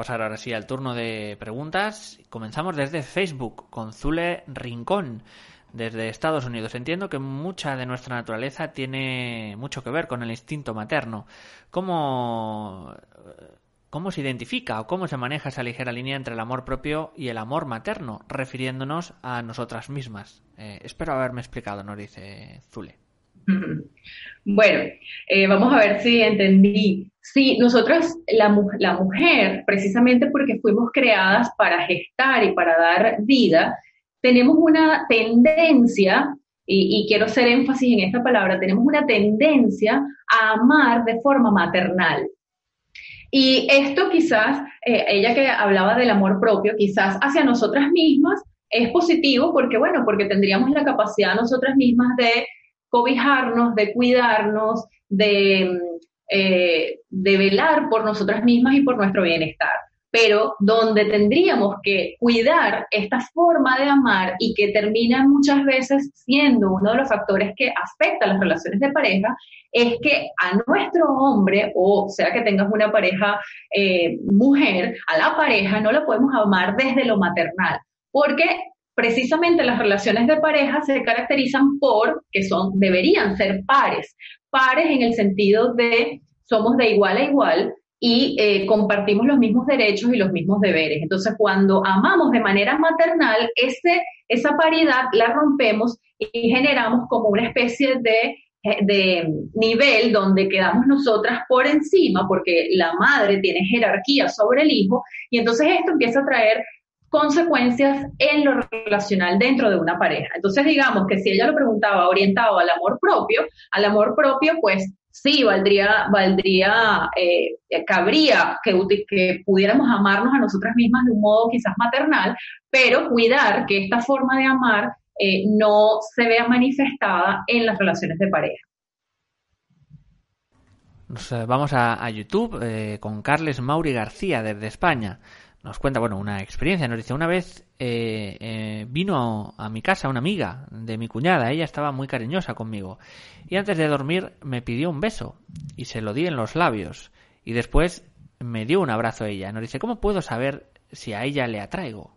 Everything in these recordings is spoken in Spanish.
Pasar ahora sí al turno de preguntas. Comenzamos desde Facebook con Zule Rincón, desde Estados Unidos. Entiendo que mucha de nuestra naturaleza tiene mucho que ver con el instinto materno. ¿Cómo, cómo se identifica o cómo se maneja esa ligera línea entre el amor propio y el amor materno, refiriéndonos a nosotras mismas? Eh, espero haberme explicado, nos dice Zule. Bueno, eh, vamos a ver si entendí. Sí, nosotros, la, mujer, precisamente porque fuimos creadas para gestar y para dar vida, tenemos una tendencia, y, quiero hacer énfasis en esta palabra, tenemos una tendencia a amar de forma maternal. Y esto quizás, eh, ella que hablaba del amor propio, quizás hacia nosotras mismas es positivo porque, bueno, porque tendríamos la capacidad nosotras mismas de cobijarnos, de cuidarnos, de, eh, de velar por nosotras mismas y por nuestro bienestar. Pero donde tendríamos que cuidar esta forma de amar y que termina muchas veces siendo uno de los factores que afecta las relaciones de pareja, es que a nuestro hombre, o sea que tengas una pareja eh, mujer, a la pareja no la podemos amar desde lo maternal, porque precisamente las relaciones de pareja se caracterizan por que son, deberían ser pares, pares en el sentido de somos de igual a igual y eh, compartimos los mismos derechos y los mismos deberes. Entonces, cuando amamos de manera maternal, ese, esa paridad la rompemos y generamos como una especie de de nivel donde quedamos nosotras por encima, porque la madre tiene jerarquía sobre el hijo, y entonces esto empieza a traer consecuencias en lo relacional dentro de una pareja. Entonces, digamos que si ella lo preguntaba orientado al amor propio, al amor propio, pues sí, valdría, valdría, eh, cabría que, pudiéramos amarnos a nosotras mismas de un modo quizás maternal, pero cuidar que esta forma de amar eh, no se vea manifestada en las relaciones de pareja. vamos a, YouTube eh, con Carles Mauri García desde España nos cuenta, bueno, una experiencia. Nos dice, una vez eh, eh, vino a, mi casa una amiga de mi cuñada, ella estaba muy cariñosa conmigo, y antes de dormir me pidió un beso y se lo di en los labios, y después me dio un abrazo a ella. Nos dice, ¿cómo puedo saber si a ella le atraigo?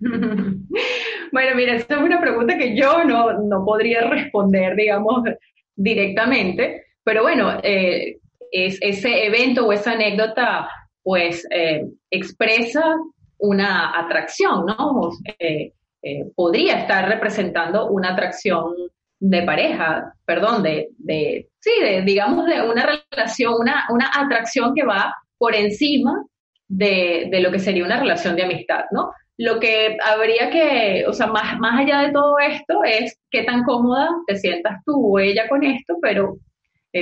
bueno, mira, esta es una pregunta que yo no, no podría responder, digamos, directamente, pero bueno, eh, es, ese evento o esa anécdota pues eh, expresa una atracción, ¿no? Eh, eh, podría estar representando una atracción de pareja, perdón, de, de sí, de, digamos de una relación, una, una atracción que va por encima de, de, lo que sería una relación de amistad, ¿no? Lo que habría que, o sea, más, más allá de todo esto es qué tan cómoda te sientas tú o ella con esto, pero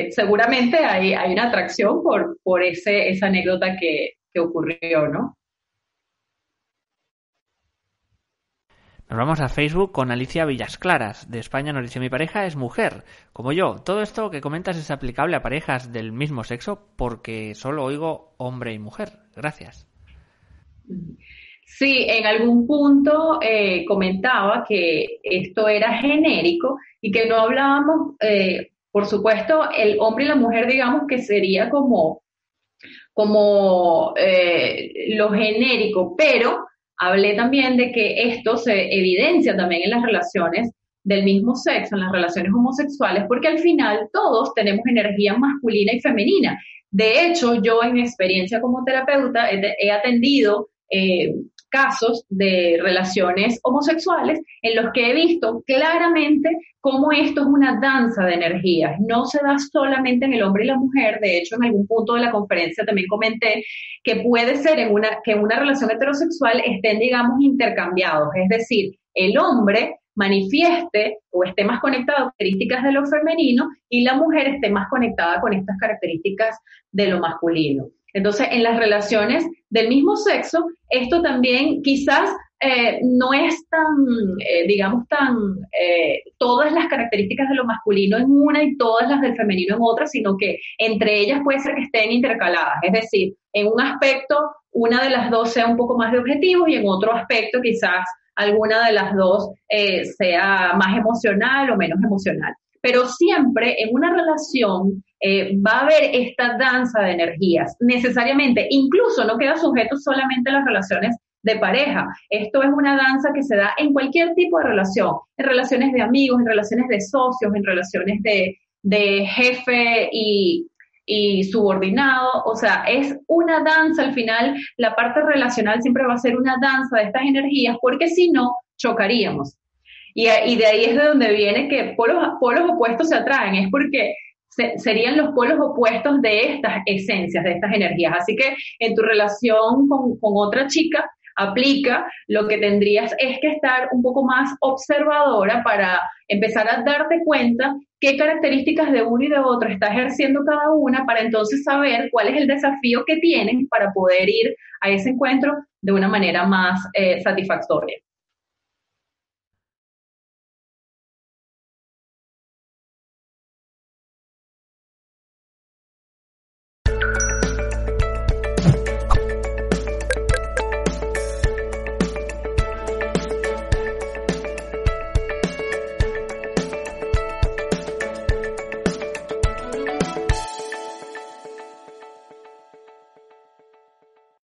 eh, seguramente hay, hay, una atracción por, por ese, esa anécdota que, que ocurrió, ¿no? Nos vamos a Facebook con Alicia Villasclaras. De España nos dice mi pareja es mujer, como yo. Todo esto que comentas es aplicable a parejas del mismo sexo porque solo oigo hombre y mujer. Gracias. Sí, en algún punto eh, comentaba que esto era genérico y que no hablábamos eh, por supuesto, el hombre y la mujer, digamos que sería como, como eh, lo genérico, pero hablé también de que esto se evidencia también en las relaciones del mismo sexo, en las relaciones homosexuales, porque al final todos tenemos energía masculina y femenina. De hecho, yo en mi experiencia como terapeuta he, atendido eh, casos de relaciones homosexuales en los que he visto claramente cómo esto es una danza de energías. No se da solamente en el hombre y la mujer. De hecho, en algún punto de la conferencia también comenté que puede ser en una, que una relación heterosexual estén, digamos, intercambiados. Es decir, el hombre manifieste o esté más conectado a características de lo femenino y la mujer esté más conectada con estas características de lo masculino. Entonces, en las relaciones del mismo sexo, esto también quizás eh, no es tan, eh, digamos, tan eh, todas las características de lo masculino en una y todas las del femenino en otra, sino que entre ellas puede ser que estén intercaladas. Es decir, en un aspecto, una de las dos sea un poco más de objetivos y en otro aspecto quizás alguna de las dos sea más emocional o menos emocional pero siempre en una relación eh, va a haber esta danza de energías, necesariamente, incluso no queda sujeto solamente a las relaciones de pareja. Esto es una danza que se da en cualquier tipo de relación, en relaciones de amigos, en relaciones de socios, en relaciones de, jefe y, y subordinado, o sea, es una danza al final, la parte relacional siempre va a ser una danza de estas energías, porque si no, chocaríamos. Y, de ahí es de donde viene que polos, polos opuestos se atraen, es porque serían los polos opuestos de estas esencias, de estas energías. Así que en tu relación con, con otra chica, aplica, lo que tendrías es que estar un poco más observadora para empezar a darte cuenta qué características de uno y de otro está ejerciendo cada una para entonces saber cuál es el desafío que tienen para poder ir a ese encuentro de una manera más eh, satisfactoria.